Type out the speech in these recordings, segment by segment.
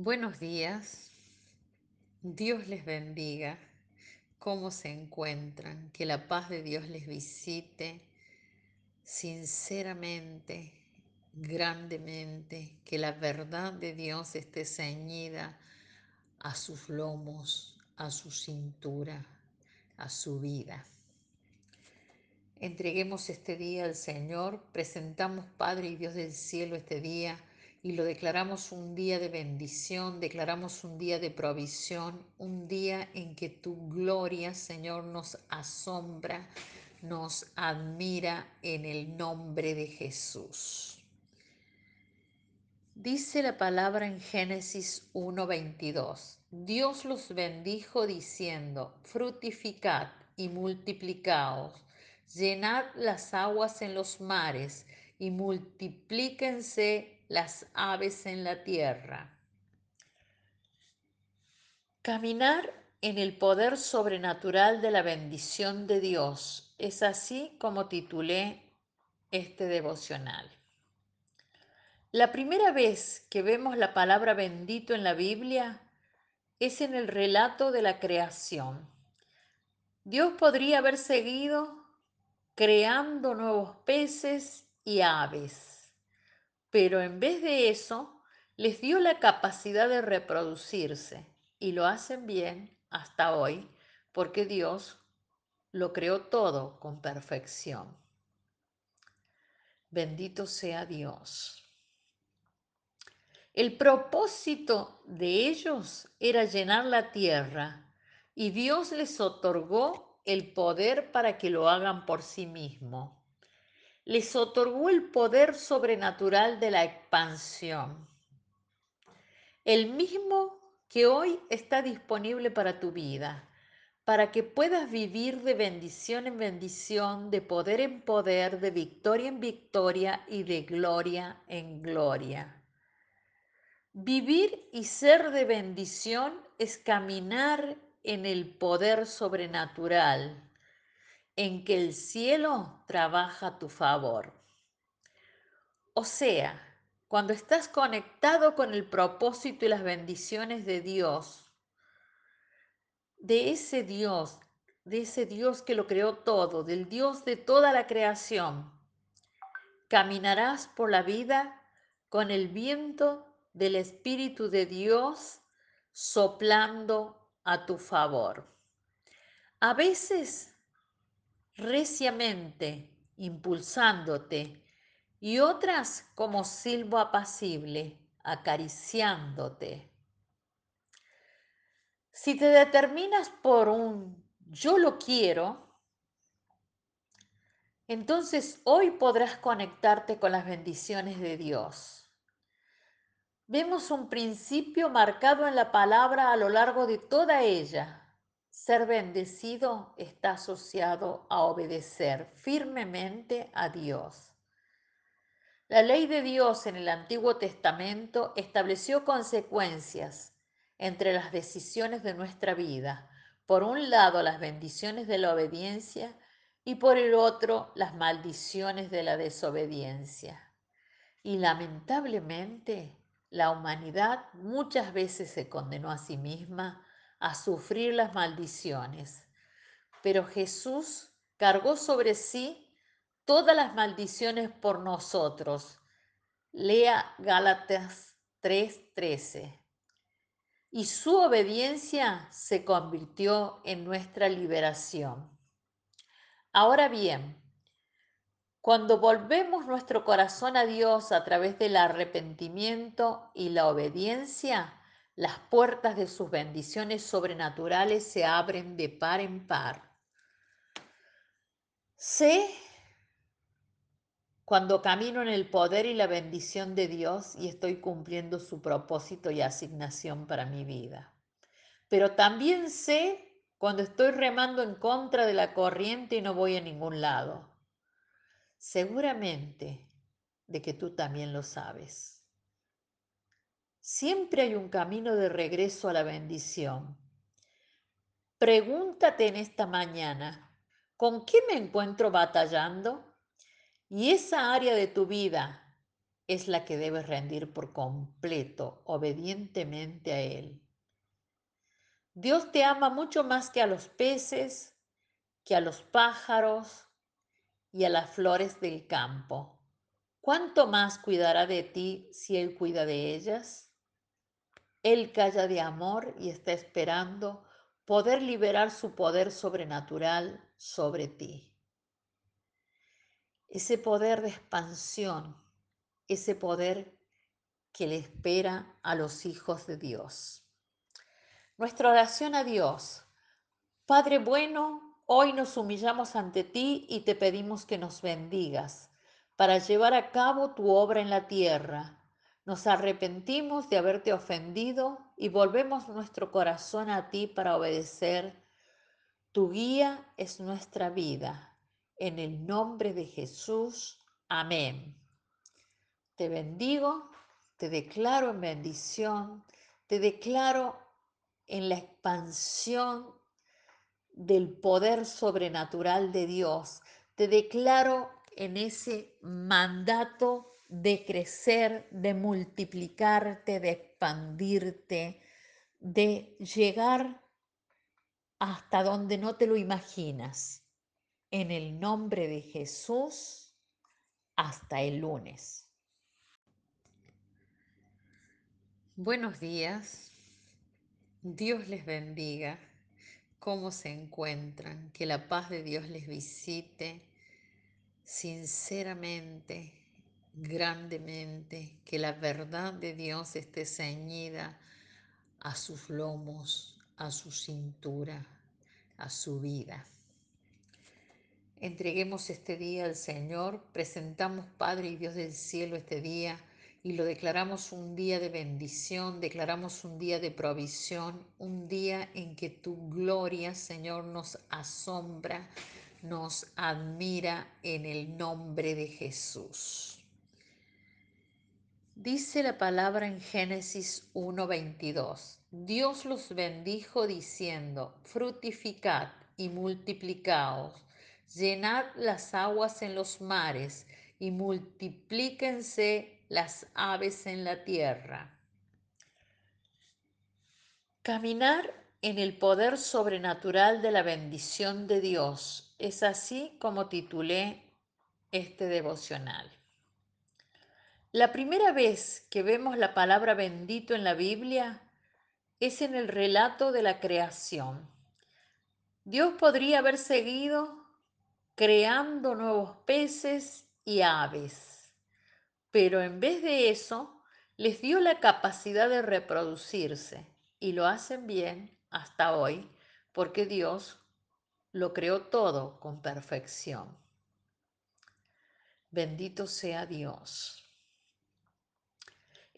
Buenos días, Dios les bendiga. ¿Cómo se encuentran? Que la paz de Dios les visite sinceramente, grandemente, que la verdad de Dios esté ceñida a sus lomos, a su cintura, a su vida. Entreguemos este día al Señor, presentamos Padre y Dios del cielo este día y lo declaramos un día de bendición, declaramos un día de provisión, un día en que tu gloria, Señor, nos asombra, nos admira en el nombre de Jesús. Dice la palabra en Génesis 1:22. Dios los bendijo diciendo, frutificad y multiplicaos, llenad las aguas en los mares y multiplíquense las aves en la tierra. Caminar en el poder sobrenatural de la bendición de Dios es así como titulé este devocional. La primera vez que vemos la palabra bendito en la Biblia es en el relato de la creación. Dios podría haber seguido creando nuevos peces y aves, pero en vez de eso les dio la capacidad de reproducirse y lo hacen bien hasta hoy porque Dios lo creó todo con perfección. Bendito sea Dios. El propósito de ellos era llenar la tierra y Dios les otorgó el poder para que lo hagan por sí mismo. Les otorgó el poder sobrenatural de la expansión. El mismo que hoy está disponible para tu vida, para que puedas vivir de bendición en bendición, de poder en poder, de victoria en victoria y de gloria en gloria. Vivir y ser de bendición es caminar en el poder sobrenatural, en que el cielo trabaja a tu favor. O sea, cuando estás conectado con el propósito y las bendiciones de Dios, de ese Dios, de ese Dios que lo creó todo, del Dios de toda la creación, caminarás por la vida con el viento del Espíritu de Dios soplando a tu favor. A veces reciamente impulsándote y otras como silbo apacible acariciándote. Si te determinas por un yo lo quiero, entonces hoy podrás conectarte con las bendiciones de Dios Vemos un principio marcado en la palabra a lo largo de toda ella. Ser bendecido está asociado a obedecer firmemente a Dios. La ley de Dios en el Antiguo Testamento estableció consecuencias entre las decisiones de nuestra vida. Por un lado, las bendiciones de la obediencia y por el otro, las maldiciones de la desobediencia. Y lamentablemente, la humanidad muchas veces se condenó a sí misma a sufrir las maldiciones, pero Jesús cargó sobre sí todas las maldiciones por nosotros. Lea Gálatas 3:13. Y su obediencia se convirtió en nuestra liberación. Ahora bien, cuando volvemos nuestro corazón a Dios a través del arrepentimiento y la obediencia, las puertas de sus bendiciones sobrenaturales se abren de par en par. Sé cuando camino en el poder y la bendición de Dios y estoy cumpliendo su propósito y asignación para mi vida. Pero también sé cuando estoy remando en contra de la corriente y no voy a ningún lado seguramente de que tú también lo sabes. Siempre hay un camino de regreso a la bendición. Pregúntate en esta mañana, ¿con qué me encuentro batallando? Y esa área de tu vida es la que debes rendir por completo, obedientemente a Él. Dios te ama mucho más que a los peces, que a los pájaros y a las flores del campo. ¿Cuánto más cuidará de ti si Él cuida de ellas? Él calla de amor y está esperando poder liberar su poder sobrenatural sobre ti. Ese poder de expansión, ese poder que le espera a los hijos de Dios. Nuestra oración a Dios. Padre bueno, hoy nos humillamos ante ti y te pedimos que nos bendigas para llevar a cabo tu obra en la tierra nos arrepentimos de haberte ofendido y volvemos nuestro corazón a ti para obedecer. Tu guía es nuestra vida. En el nombre de Jesús. Amén. Te bendigo, te declaro en bendición, te declaro en la expansión del poder sobrenatural de Dios. Te declaro en ese mandato de crecer, de multiplicarte, de expandirte, de llegar hasta donde no te lo imaginas. En el nombre de Jesús, hasta el lunes. Buenos días. Dios les bendiga. ¿Cómo se encuentran? Que la paz de Dios les visite sinceramente grandemente, que la verdad de Dios esté ceñida a sus lomos, a su cintura, a su vida. Entreguemos este día al Señor, presentamos Padre y Dios del cielo este día y lo declaramos un día de bendición, declaramos un día de provisión, un día en que tu gloria, Señor, nos asombra, nos admira en el nombre de Jesús. Dice la palabra en Génesis 1.22. Dios los bendijo diciendo, frutificad y multiplicaos, llenad las aguas en los mares y multiplíquense las aves en la tierra. Caminar en el poder sobrenatural de la bendición de Dios. Es así como titulé este devocional. La primera vez que vemos la palabra bendito en la Biblia es en el relato de la creación. Dios podría haber seguido creando nuevos peces y aves, pero en vez de eso les dio la capacidad de reproducirse y lo hacen bien hasta hoy porque Dios lo creó todo con perfección. Bendito sea Dios.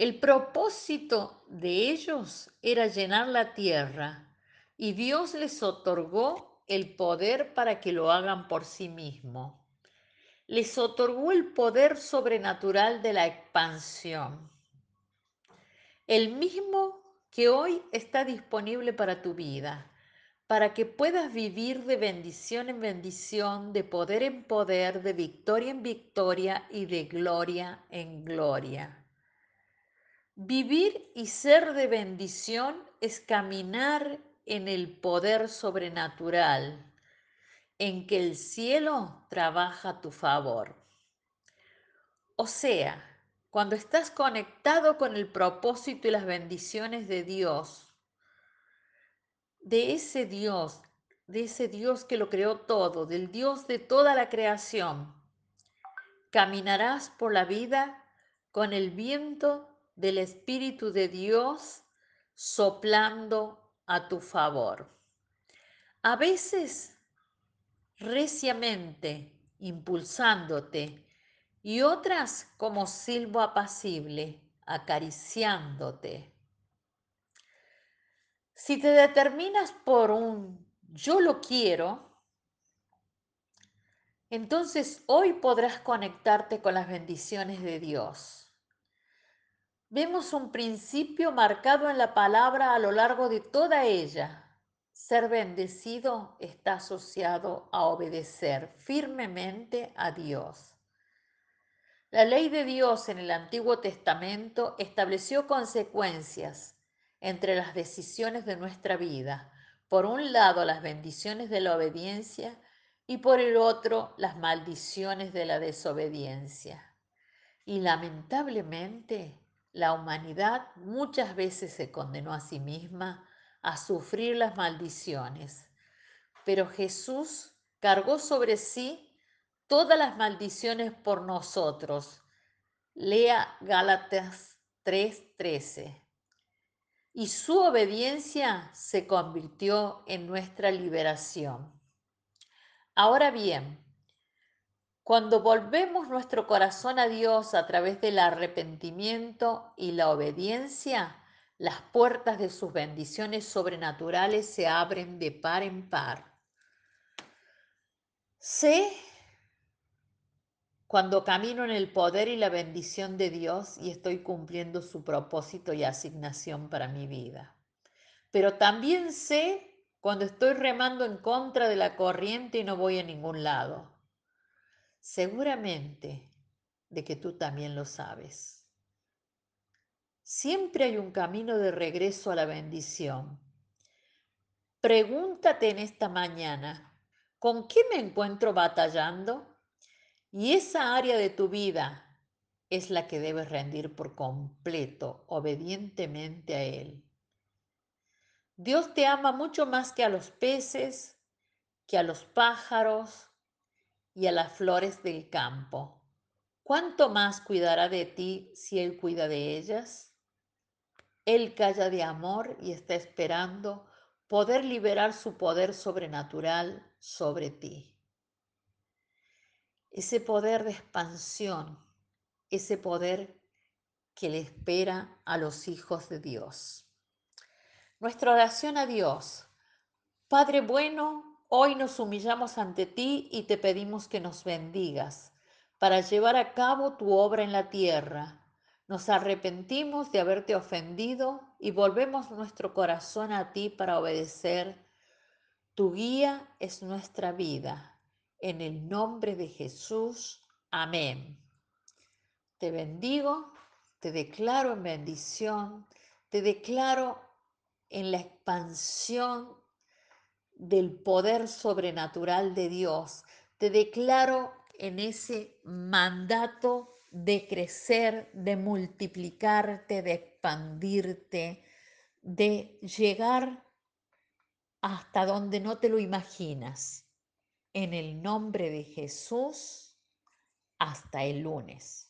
El propósito de ellos era llenar la tierra y Dios les otorgó el poder para que lo hagan por sí mismo. Les otorgó el poder sobrenatural de la expansión. El mismo que hoy está disponible para tu vida, para que puedas vivir de bendición en bendición, de poder en poder, de victoria en victoria y de gloria en gloria. Vivir y ser de bendición es caminar en el poder sobrenatural, en que el cielo trabaja a tu favor. O sea, cuando estás conectado con el propósito y las bendiciones de Dios, de ese Dios, de ese Dios que lo creó todo, del Dios de toda la creación, caminarás por la vida con el viento del Espíritu de Dios soplando a tu favor. A veces reciamente impulsándote y otras como silbo apacible acariciándote. Si te determinas por un yo lo quiero, entonces hoy podrás conectarte con las bendiciones de Dios Vemos un principio marcado en la palabra a lo largo de toda ella. Ser bendecido está asociado a obedecer firmemente a Dios. La ley de Dios en el Antiguo Testamento estableció consecuencias entre las decisiones de nuestra vida. Por un lado, las bendiciones de la obediencia y por el otro, las maldiciones de la desobediencia. Y lamentablemente, la humanidad muchas veces se condenó a sí misma a sufrir las maldiciones. Pero Jesús cargó sobre sí todas las maldiciones por nosotros. Lea Gálatas 3:13. Y su obediencia se convirtió en nuestra liberación. Ahora bien, cuando volvemos nuestro corazón a Dios a través del arrepentimiento y la obediencia, las puertas de sus bendiciones sobrenaturales se abren de par en par. Sé cuando camino en el poder y la bendición de Dios y estoy cumpliendo su propósito y asignación para mi vida. Pero también sé cuando estoy remando en contra de la corriente y no voy a ningún lado. Seguramente de que tú también lo sabes. Siempre hay un camino de regreso a la bendición. Pregúntate en esta mañana, ¿con qué me encuentro batallando? Y esa área de tu vida es la que debes rendir por completo, obedientemente a Él. Dios te ama mucho más que a los peces, que a los pájaros y a las flores del campo. ¿Cuánto más cuidará de ti si Él cuida de ellas? Él calla de amor y está esperando poder liberar su poder sobrenatural sobre ti ese poder de expansión, ese poder que le espera a los hijos de Dios. Nuestra oración a Dios. Padre bueno, hoy nos humillamos ante ti y te pedimos que nos bendigas para llevar a cabo tu obra en la tierra. Nos arrepentimos de haberte ofendido y volvemos nuestro corazón a ti para obedecer. Tu guía es nuestra vida. En el nombre de Jesús. Amén. Te bendigo, te declaro en bendición, te declaro en la expansión del poder sobrenatural de Dios. Te declaro en ese mandato de crecer, de multiplicarte, de expandirte, de llegar hasta donde no te lo imaginas. En el nombre de Jesús, hasta el lunes.